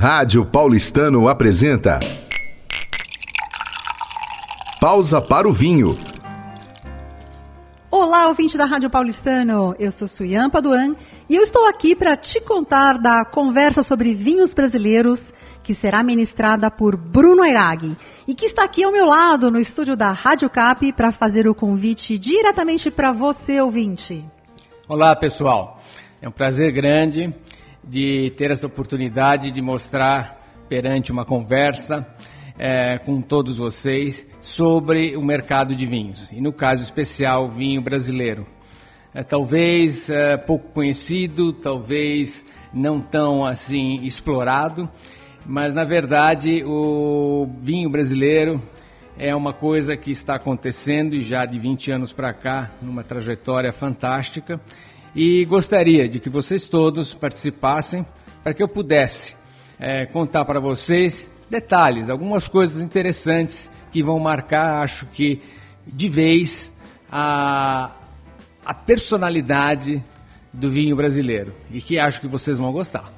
Rádio Paulistano apresenta. Pausa para o vinho. Olá, ouvinte da Rádio Paulistano. Eu sou Suyan Paduan e eu estou aqui para te contar da conversa sobre vinhos brasileiros que será ministrada por Bruno Airag e que está aqui ao meu lado no estúdio da Rádio Cap para fazer o convite diretamente para você, ouvinte. Olá, pessoal. É um prazer grande de ter essa oportunidade de mostrar perante uma conversa é, com todos vocês sobre o mercado de vinhos e no caso especial vinho brasileiro. É, talvez é, pouco conhecido, talvez não tão assim explorado, mas na verdade o vinho brasileiro é uma coisa que está acontecendo e já de 20 anos para cá, numa trajetória fantástica e gostaria de que vocês todos participassem para que eu pudesse é, contar para vocês detalhes, algumas coisas interessantes que vão marcar, acho que de vez, a, a personalidade do vinho brasileiro e que acho que vocês vão gostar.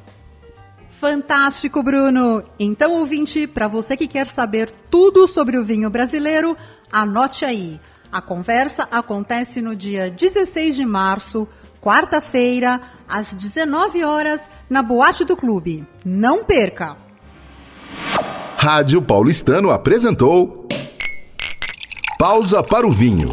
Fantástico, Bruno! Então, ouvinte, para você que quer saber tudo sobre o vinho brasileiro, anote aí. A conversa acontece no dia 16 de março, quarta-feira, às 19 horas, na Boate do Clube. Não perca! Rádio Paulistano apresentou Pausa para o Vinho.